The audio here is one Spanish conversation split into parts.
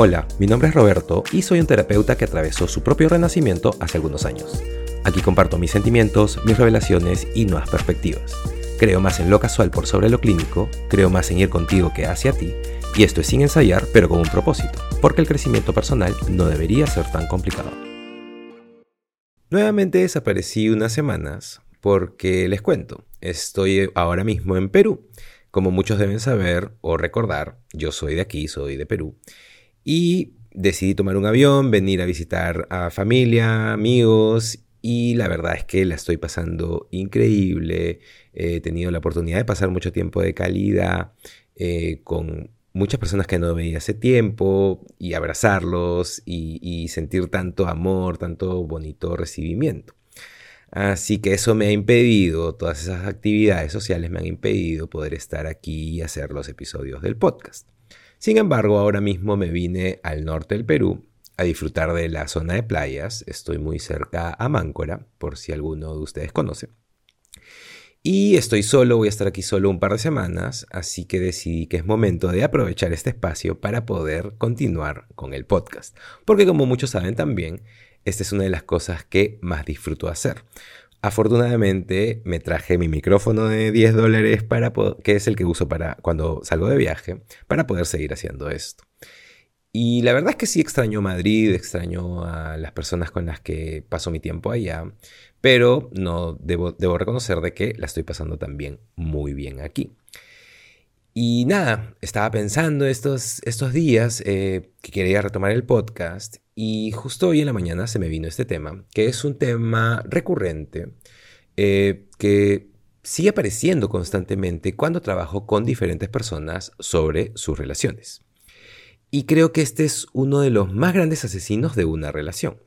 Hola, mi nombre es Roberto y soy un terapeuta que atravesó su propio renacimiento hace algunos años. Aquí comparto mis sentimientos, mis revelaciones y nuevas perspectivas. Creo más en lo casual por sobre lo clínico, creo más en ir contigo que hacia ti, y esto es sin ensayar, pero con un propósito, porque el crecimiento personal no debería ser tan complicado. Nuevamente desaparecí unas semanas porque les cuento, estoy ahora mismo en Perú. Como muchos deben saber o recordar, yo soy de aquí, soy de Perú, y decidí tomar un avión, venir a visitar a familia, amigos y la verdad es que la estoy pasando increíble. He tenido la oportunidad de pasar mucho tiempo de calidad eh, con muchas personas que no veía hace tiempo y abrazarlos y, y, sentir tanto amor, tanto bonito recibimiento. Así que eso me ha impedido, todas esas actividades sociales me han impedido poder estar aquí y hacer los episodios del podcast. Sin embargo, ahora mismo me vine al norte del Perú a disfrutar de la zona de playas. Estoy muy cerca a Máncora, por si alguno de ustedes conoce. Y estoy solo, voy a estar aquí solo un par de semanas, así que decidí que es momento de aprovechar este espacio para poder continuar con el podcast. Porque como muchos saben también, esta es una de las cosas que más disfruto hacer. Afortunadamente me traje mi micrófono de 10 dólares para que es el que uso para cuando salgo de viaje para poder seguir haciendo esto. Y la verdad es que sí extraño Madrid, extraño a las personas con las que paso mi tiempo allá, pero no debo, debo reconocer de que la estoy pasando también muy bien aquí. Y nada, estaba pensando estos, estos días eh, que quería retomar el podcast y justo hoy en la mañana se me vino este tema, que es un tema recurrente eh, que sigue apareciendo constantemente cuando trabajo con diferentes personas sobre sus relaciones. Y creo que este es uno de los más grandes asesinos de una relación.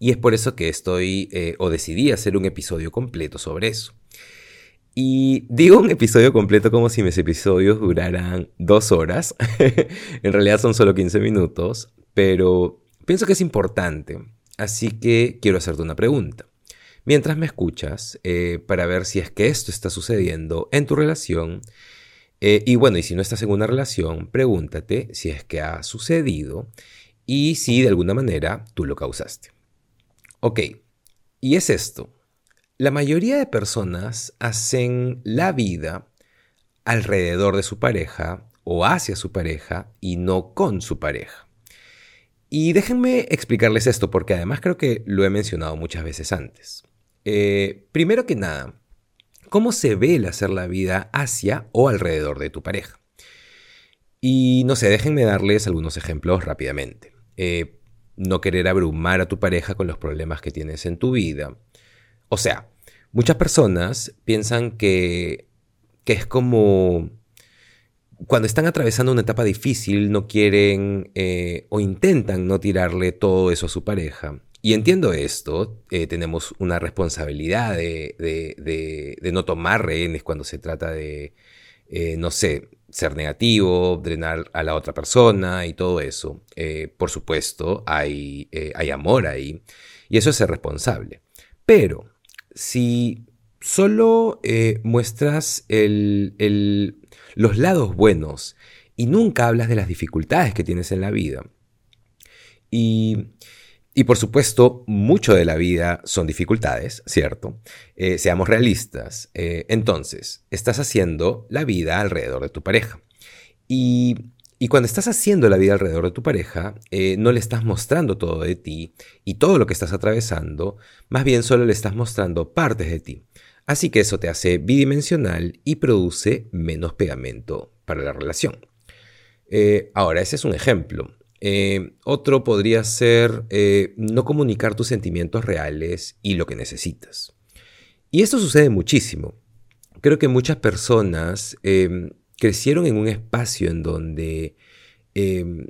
Y es por eso que estoy eh, o decidí hacer un episodio completo sobre eso. Y digo un episodio completo como si mis episodios duraran dos horas. en realidad son solo 15 minutos, pero pienso que es importante. Así que quiero hacerte una pregunta. Mientras me escuchas, eh, para ver si es que esto está sucediendo en tu relación. Eh, y bueno, y si no estás en una relación, pregúntate si es que ha sucedido y si de alguna manera tú lo causaste. Ok, y es esto. La mayoría de personas hacen la vida alrededor de su pareja o hacia su pareja y no con su pareja. Y déjenme explicarles esto porque además creo que lo he mencionado muchas veces antes. Eh, primero que nada, ¿cómo se ve el hacer la vida hacia o alrededor de tu pareja? Y no sé, déjenme darles algunos ejemplos rápidamente. Eh, no querer abrumar a tu pareja con los problemas que tienes en tu vida. O sea, Muchas personas piensan que, es como cuando están atravesando una etapa difícil, no quieren eh, o intentan no tirarle todo eso a su pareja. Y entiendo esto, eh, tenemos una responsabilidad de, no tomar rehenes cuando se trata de, eh, no sé, ser negativo, drenar a la otra persona y todo eso. por supuesto, hay, hay amor ahí y eso es ser responsable. Pero si solo eh, muestras los lados buenos y nunca hablas de las dificultades que tienes en la vida, y, por supuesto, mucho de la vida son dificultades, ¿cierto? Eh, seamos realistas. Eh, entonces, estás haciendo la vida alrededor de tu pareja. Y cuando estás haciendo la vida alrededor de tu pareja, no le estás mostrando todo de ti y todo lo que estás atravesando, más bien solo le estás mostrando partes de ti. Así que eso te hace bidimensional y produce menos pegamento para la relación. Eh, ahora, ese es un ejemplo. Eh, otro podría ser no comunicar tus sentimientos reales y lo que necesitas. Y esto sucede muchísimo. Creo que muchas personas em, crecieron en un espacio en donde em,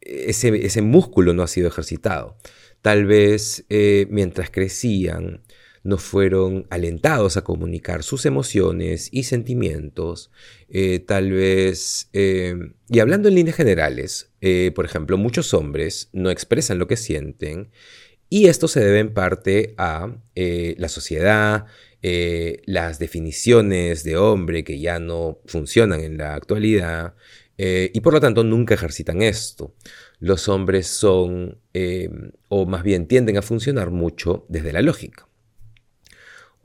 ese, músculo no ha sido ejercitado. Tal vez eh, mientras crecían no fueron alentados a comunicar sus emociones y sentimientos. Eh, tal vez, em, y hablando en líneas generales, eh, por ejemplo, muchos hombres no expresan lo que sienten y esto se debe en parte a la sociedad, eh, las definiciones de hombre que ya no funcionan en la actualidad, Eh, y por lo tanto nunca ejercitan esto. Los hombres son, eh, o más bien tienden a funcionar mucho desde la lógica.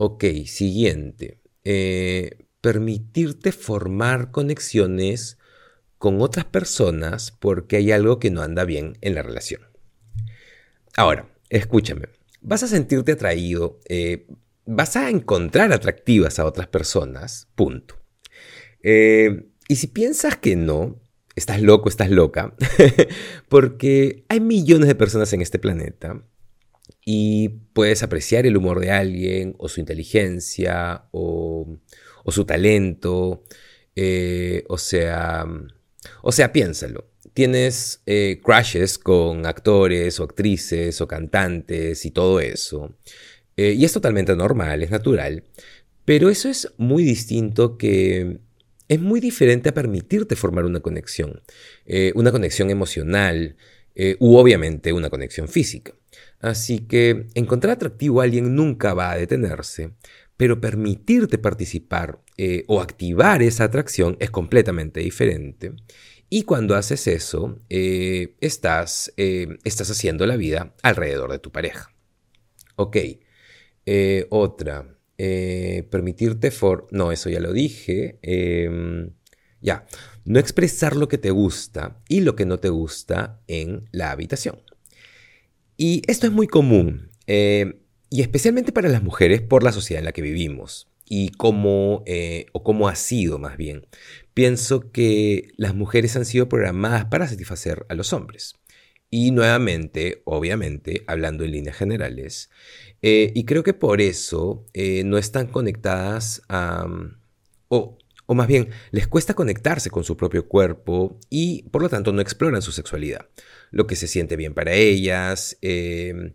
Ok, siguiente. Eh, permitirte formar conexiones con otras personas porque hay algo que no anda bien en la relación. Ahora, escúchame, vas a sentirte atraído, vas a encontrar atractivas a otras personas, punto. y si piensas que no, estás loco, estás loca, porque hay millones de personas en este planeta y puedes apreciar el humor de alguien o su inteligencia o, su talento, eh, o sea, o sea, piénsalo. Tienes eh, crushes con actores o actrices o cantantes y todo eso. Eh, y es totalmente normal, es natural. Pero eso es muy distinto que es muy diferente a permitirte formar una conexión, eh, una conexión emocional u obviamente una conexión física. Así que encontrar atractivo a alguien nunca va a detenerse, pero permitirte participar eh, o activar esa atracción es completamente diferente. Y cuando haces eso, estás, estás haciendo la vida alrededor de tu pareja. Ok, otra. Eh, permitirte for... No, eso ya lo dije. Em, ya, no expresar lo que te gusta y lo que no te gusta en la habitación. Y esto es muy común, eh, y especialmente para las mujeres por la sociedad en la que vivimos y cómo, eh, o cómo ha sido más bien. Pienso que las mujeres han sido programadas para satisfacer a los hombres. Y nuevamente, obviamente, hablando en líneas generales, eh, y creo que por eso no están conectadas a... Mm, o más bien, les cuesta conectarse con su propio cuerpo y por lo tanto no exploran su sexualidad, lo que se siente bien para ellas. Em,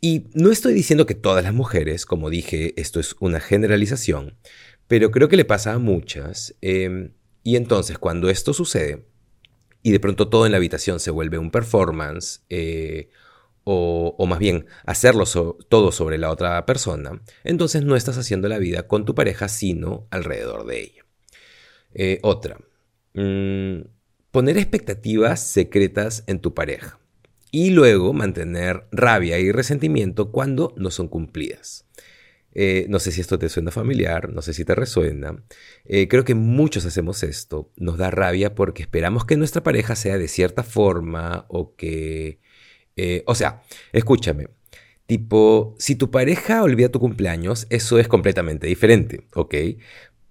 y no estoy diciendo que todas las mujeres, como dije, esto es una generalización, pero creo que le pasa a muchas. Em, y entonces cuando esto sucede, y de pronto todo en la habitación se vuelve un performance, eh, o, más bien hacerlo todo sobre la otra persona, entonces no estás haciendo la vida con tu pareja, sino alrededor de ella. Eh, otra, mm, poner expectativas secretas en tu pareja y luego mantener rabia y resentimiento cuando no son cumplidas. Eh, no sé si esto te suena familiar, no sé si te resuena. Eh, creo que muchos hacemos esto. Nos da rabia porque esperamos que nuestra pareja sea de cierta forma o que o sea, escúchame. Tipo, si tu pareja olvida tu cumpleaños, eso es completamente diferente, ¿ok?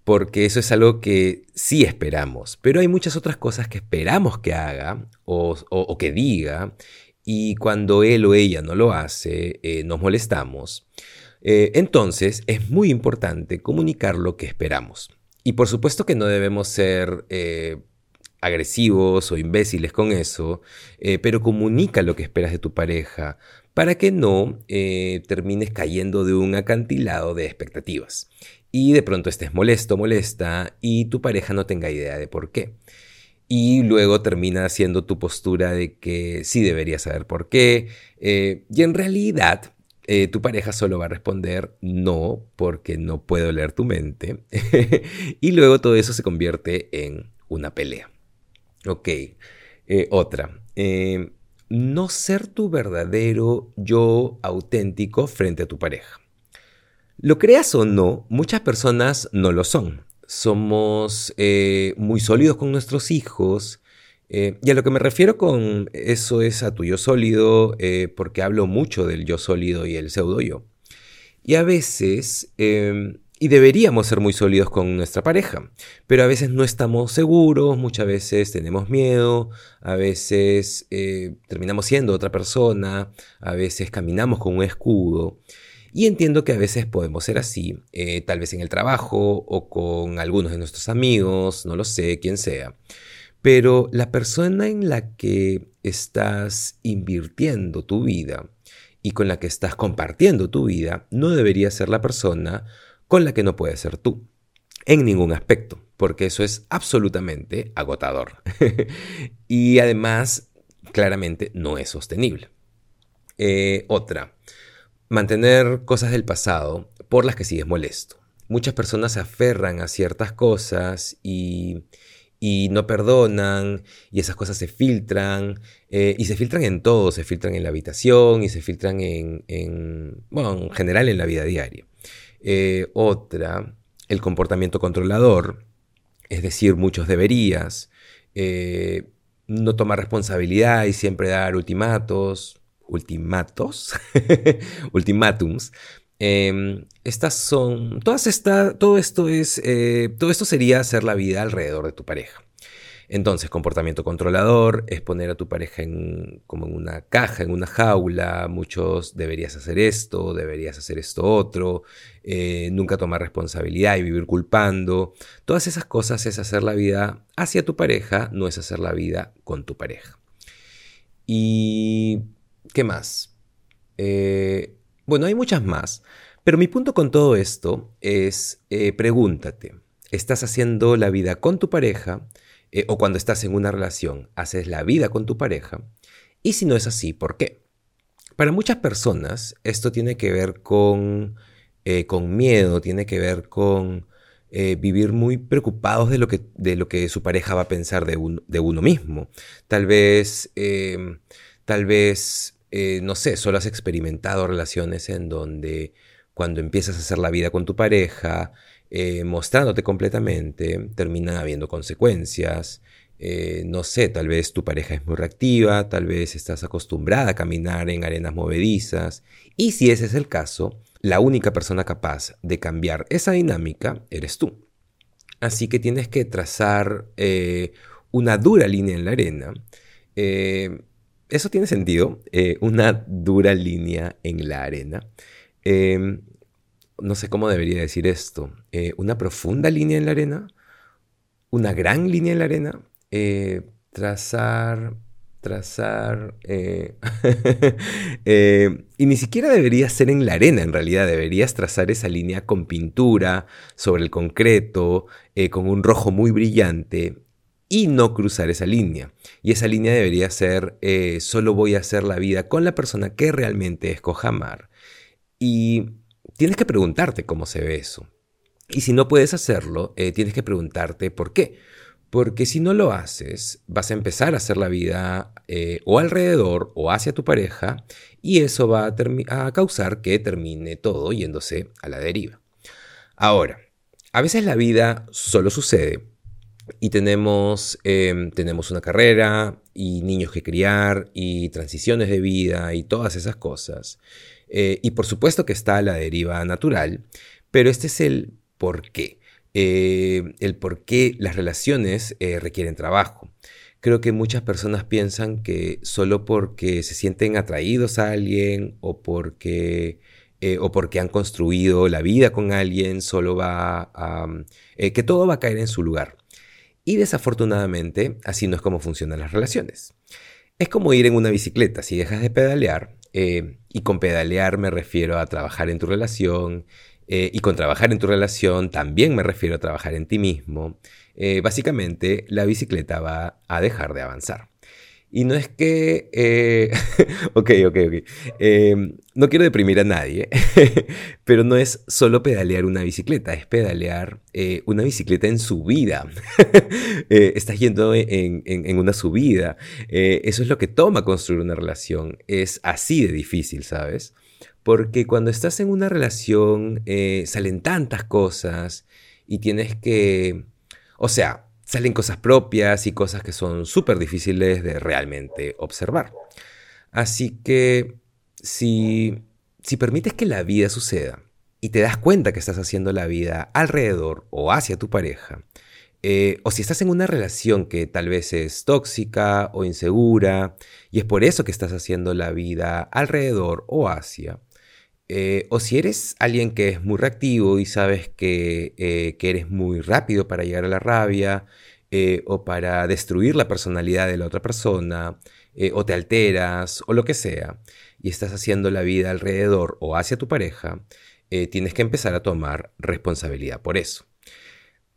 Porque eso es algo que sí esperamos, pero hay muchas otras cosas que esperamos que haga o, que diga, y cuando él o ella no lo hace, eh, nos molestamos. Eh, entonces, es muy importante comunicar lo que esperamos. Y por supuesto que no debemos ser agresivos o imbéciles con eso, eh, pero comunica lo que esperas de tu pareja para que no eh, termines cayendo de un acantilado de expectativas y de pronto estés molesto, molesta y tu pareja no tenga idea de por qué. Y luego termina haciendo tu postura de que sí deberías saber por qué. Eh, y en realidad tu pareja solo va a responder no porque no puedo leer tu mente. y luego todo eso se convierte en una pelea. Ok, eh, otra. Eh, no ser tu verdadero yo auténtico frente a tu pareja. Lo creas o no, muchas personas no lo son. Somos eh, muy sólidos con nuestros hijos. y a lo que me refiero con eso es a tu yo sólido, porque hablo mucho del yo sólido y el pseudo yo. Y a veces em, y deberíamos ser muy sólidos con nuestra pareja, pero a veces no estamos seguros, muchas veces tenemos miedo, a veces eh, terminamos siendo otra persona, a veces caminamos con un escudo. Y entiendo que a veces podemos ser así, eh, tal vez en el trabajo o con algunos de nuestros amigos, no lo sé, quién sea. Pero la persona en la que estás invirtiendo tu vida y con la que estás compartiendo tu vida no debería ser la persona con la que no puedes ser tú, en ningún aspecto, porque eso es absolutamente agotador. y además, claramente, no es sostenible. Eh, otra, mantener cosas del pasado por las que sigues molesto. Muchas personas se aferran a ciertas cosas y, y no perdonan y esas cosas se filtran eh, y se filtran en todo, se filtran en la habitación y se filtran en, bueno, en general en la vida diaria. Eh, otra, el comportamiento controlador, es decir, muchos deberías, eh, no tomar responsabilidad y siempre dar ultimatos, ultimatos, ultimátums, Em, estas son, todas esta, todo esto es, eh, todo esto sería hacer la vida alrededor de tu pareja. Entonces, comportamiento controlador es poner a tu pareja en, como en una caja, en una jaula. Muchos deberías hacer esto, deberías hacer esto otro. Eh, nunca tomar responsabilidad y vivir culpando. Todas esas cosas es hacer la vida hacia tu pareja, no es hacer la vida con tu pareja. ¿Y qué más? Eh, bueno, hay muchas más, pero mi punto con todo esto es eh, pregúntate, ¿estás haciendo la vida con tu pareja? Eh, o cuando estás en una relación, ¿haces la vida con tu pareja? Y si no es así, ¿por qué? Para muchas personas esto tiene que ver con, con miedo, tiene que ver con vivir muy preocupados de lo, que, de lo que su pareja va a pensar de, de uno mismo. Tal vez, tal vez eh, no sé, solo has experimentado relaciones en donde cuando empiezas a hacer la vida con tu pareja, eh, mostrándote completamente, terminan habiendo consecuencias. Eh, no sé, tal vez tu pareja es muy reactiva, tal vez estás acostumbrada a caminar en arenas movedizas. Y si ese es el caso, la única persona capaz de cambiar esa dinámica eres tú. Así que tienes que trazar una dura línea en la arena eso tiene sentido. Eh, una dura línea en la arena. Em, no sé cómo debería decir esto. Eh, una profunda línea en la arena. Una gran línea en la arena. Eh, trazar. Trazar. y ni siquiera debería ser en la arena, en realidad. Deberías trazar esa línea con pintura, sobre el concreto, con un rojo muy brillante y no cruzar esa línea. Y esa línea debería ser, eh, solo voy a hacer la vida con la persona que realmente escoja amar. Y tienes que preguntarte cómo se ve eso. Y si no puedes hacerlo, eh, tienes que preguntarte por qué. Porque si no lo haces, vas a empezar a hacer la vida eh, o alrededor o hacia tu pareja y eso va a, a causar que termine todo yéndose a la deriva. Ahora, a veces la vida solo sucede y tenemos, em, tenemos una carrera y niños que criar y transiciones de vida y todas esas cosas. Eh, y por supuesto que está la deriva natural, pero este es el por qué. Eh, el por qué las relaciones eh, requieren trabajo. Creo que muchas personas piensan que solo porque se sienten atraídos a alguien o porque, o porque han construido la vida con alguien, solo va a... que todo va a caer en su lugar. Y desafortunadamente, así no es como funcionan las relaciones. Es como ir en una bicicleta, si dejas de pedalear, eh, y con pedalear me refiero a trabajar en tu relación, eh, y con trabajar en tu relación también me refiero a trabajar en ti mismo, eh, básicamente la bicicleta va a dejar de avanzar. Y no es que... Eh, ok, ok, ok. Em, no quiero deprimir a nadie, pero no es solo pedalear una bicicleta, es pedalear eh, una bicicleta en subida. eh, estás yendo en, en una subida. Eh, eso es lo que toma construir una relación. Es así de difícil, ¿sabes? Porque cuando estás en una relación salen tantas cosas y tienes que... O sea, salen cosas propias y cosas que son súper difíciles de realmente observar. Así que si, si permites que la vida suceda y te das cuenta que estás haciendo la vida alrededor o hacia tu pareja, eh, o si estás en una relación que tal vez es tóxica o insegura y es por eso que estás haciendo la vida alrededor o hacia, eh, o si eres alguien que es muy reactivo y sabes que, eh, que eres muy rápido para llegar a la rabia eh, o para destruir la personalidad de la otra persona, o te alteras o lo que sea, y estás haciendo la vida alrededor o hacia tu pareja, tienes que empezar a tomar responsabilidad por eso.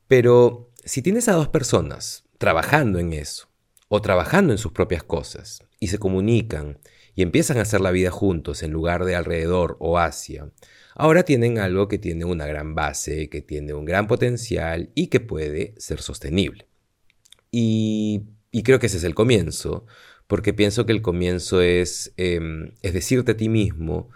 Pero si tienes a dos personas trabajando en eso, o trabajando en sus propias cosas, y se comunican, y empiezan a hacer la vida juntos en lugar de alrededor o hacia, ahora tienen algo que tiene una gran base, que tiene un gran potencial y que puede ser sostenible. Y, creo que ese es el comienzo, porque pienso que el comienzo es, em, es decirte a ti mismo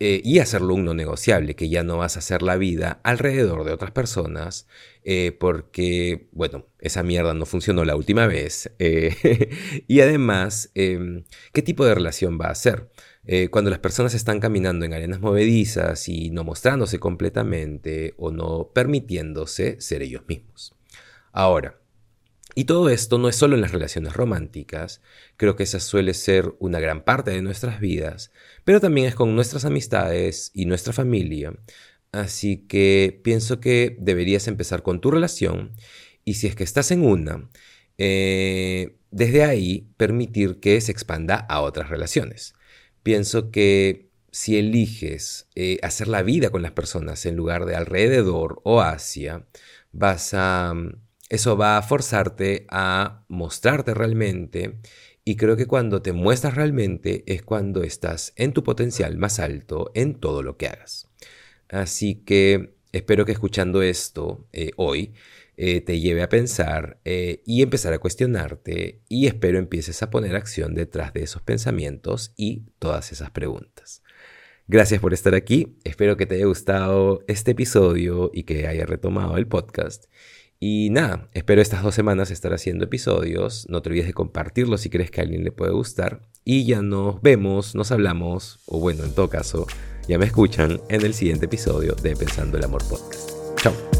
eh, y hacerlo un no negociable, que ya no vas a hacer la vida alrededor de otras personas, eh, porque, bueno, esa mierda no funcionó la última vez. Eh, y además, em, ¿qué tipo de relación va a ser? cuando las personas están caminando en arenas movedizas y no mostrándose completamente o no permitiéndose ser ellos mismos. Ahora, y todo esto no es solo en las relaciones románticas, creo que esa suele ser una gran parte de nuestras vidas, pero también es con nuestras amistades y nuestra familia. Así que pienso que deberías empezar con tu relación y si es que estás en una, eh, desde ahí permitir que se expanda a otras relaciones. Pienso que si eliges eh, hacer la vida con las personas en lugar de alrededor o hacia, vas a eso va a forzarte a mostrarte realmente y creo que cuando te muestras realmente es cuando estás en tu potencial más alto en todo lo que hagas. Así que espero que escuchando esto eh, hoy eh, te lleve a pensar eh, y empezar a cuestionarte y espero empieces a poner acción detrás de esos pensamientos y todas esas preguntas. Gracias por estar aquí, espero que te haya gustado este episodio y que haya retomado el podcast. Y nada, espero estas dos semanas estar haciendo episodios. No te olvides de compartirlo si crees que a alguien le puede gustar. Y ya nos vemos, nos hablamos, o bueno, en todo caso, ya me escuchan en el siguiente episodio de Pensando el Amor Podcast. Chao.